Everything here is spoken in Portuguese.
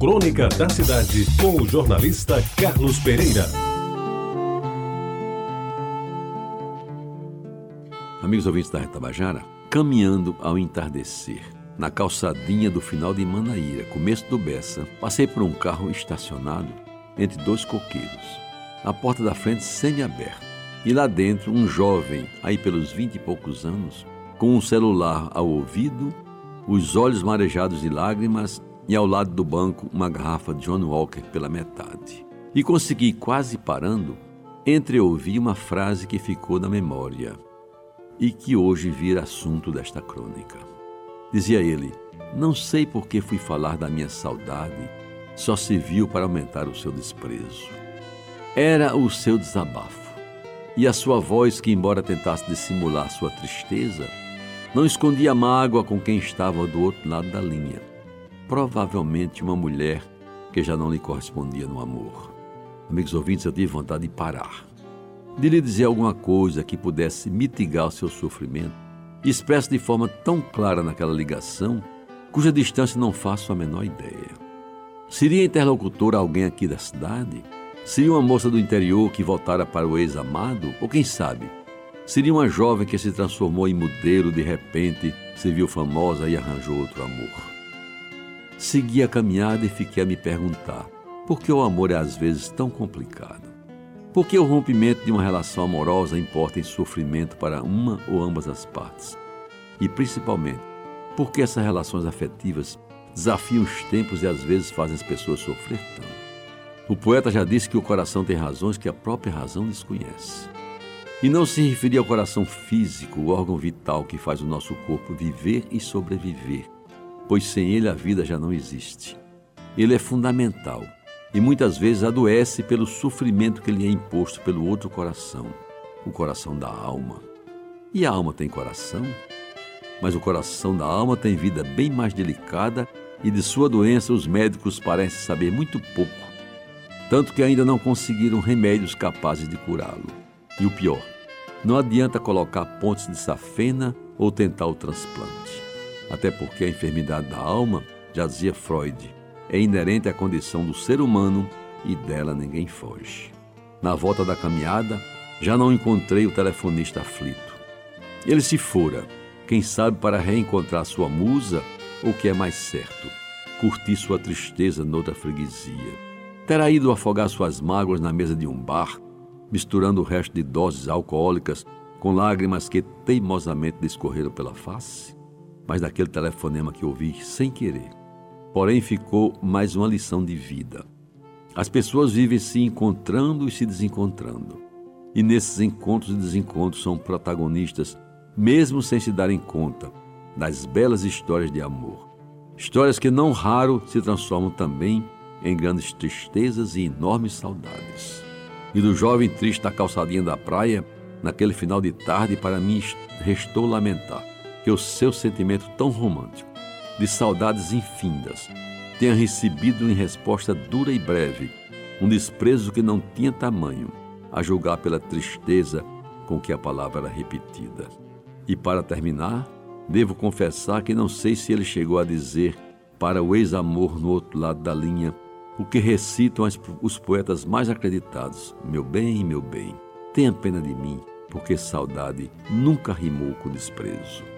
Crônica da Cidade, com o jornalista Carlos Pereira. Amigos ouvintes da Retabajara, caminhando ao entardecer, na calçadinha do final de Manaíra, começo do Bessa, passei por um carro estacionado entre dois coqueiros. A porta da frente semi-aberta. E lá dentro, um jovem, aí pelos vinte e poucos anos, com um celular ao ouvido, os olhos marejados de lágrimas e ao lado do banco uma garrafa de John Walker pela metade. E consegui, quase parando, entreouvir uma frase que ficou na memória e que hoje vira assunto desta crônica. Dizia ele: Não sei por que fui falar da minha saudade, só se viu para aumentar o seu desprezo. Era o seu desabafo. E a sua voz, que, embora tentasse dissimular sua tristeza, não escondia mágoa com quem estava do outro lado da linha provavelmente uma mulher que já não lhe correspondia no amor. Amigos ouvintes, eu tive vontade de parar, de lhe dizer alguma coisa que pudesse mitigar o seu sofrimento, expresso de forma tão clara naquela ligação, cuja distância não faço a menor ideia. Seria interlocutora alguém aqui da cidade? Seria uma moça do interior que voltara para o ex-amado? Ou quem sabe? Seria uma jovem que se transformou em modelo de repente, se viu famosa e arranjou outro amor. Segui a caminhada e fiquei a me perguntar: por que o amor é às vezes tão complicado? Por que o rompimento de uma relação amorosa importa em sofrimento para uma ou ambas as partes? E principalmente, por que essas relações afetivas desafiam os tempos e às vezes fazem as pessoas sofrer tanto? O poeta já disse que o coração tem razões que a própria razão desconhece. E não se referia ao coração físico, o órgão vital que faz o nosso corpo viver e sobreviver pois sem ele a vida já não existe. Ele é fundamental e muitas vezes adoece pelo sofrimento que lhe é imposto pelo outro coração, o coração da alma. E a alma tem coração? Mas o coração da alma tem vida bem mais delicada e de sua doença os médicos parecem saber muito pouco, tanto que ainda não conseguiram remédios capazes de curá-lo. E o pior, não adianta colocar pontes de safena ou tentar o transplante até porque a enfermidade da alma, já dizia Freud, é inerente à condição do ser humano e dela ninguém foge. Na volta da caminhada, já não encontrei o telefonista aflito. Ele se fora, quem sabe para reencontrar sua musa, ou que é mais certo, curtir sua tristeza noutra freguesia. Terá ido afogar suas mágoas na mesa de um bar, misturando o resto de doses alcoólicas com lágrimas que teimosamente discorreram pela face? Mas daquele telefonema que ouvi sem querer. Porém, ficou mais uma lição de vida. As pessoas vivem se encontrando e se desencontrando. E nesses encontros e desencontros são protagonistas, mesmo sem se darem conta, das belas histórias de amor. Histórias que não raro se transformam também em grandes tristezas e enormes saudades. E do jovem triste da calçadinha da praia, naquele final de tarde, para mim restou lamentar que o seu sentimento tão romântico, de saudades infindas, tenha recebido em resposta dura e breve um desprezo que não tinha tamanho, a julgar pela tristeza com que a palavra era repetida. E para terminar, devo confessar que não sei se ele chegou a dizer para o ex-amor no outro lado da linha o que recitam os poetas mais acreditados: Meu bem, meu bem, tenha pena de mim, porque saudade nunca rimou com desprezo.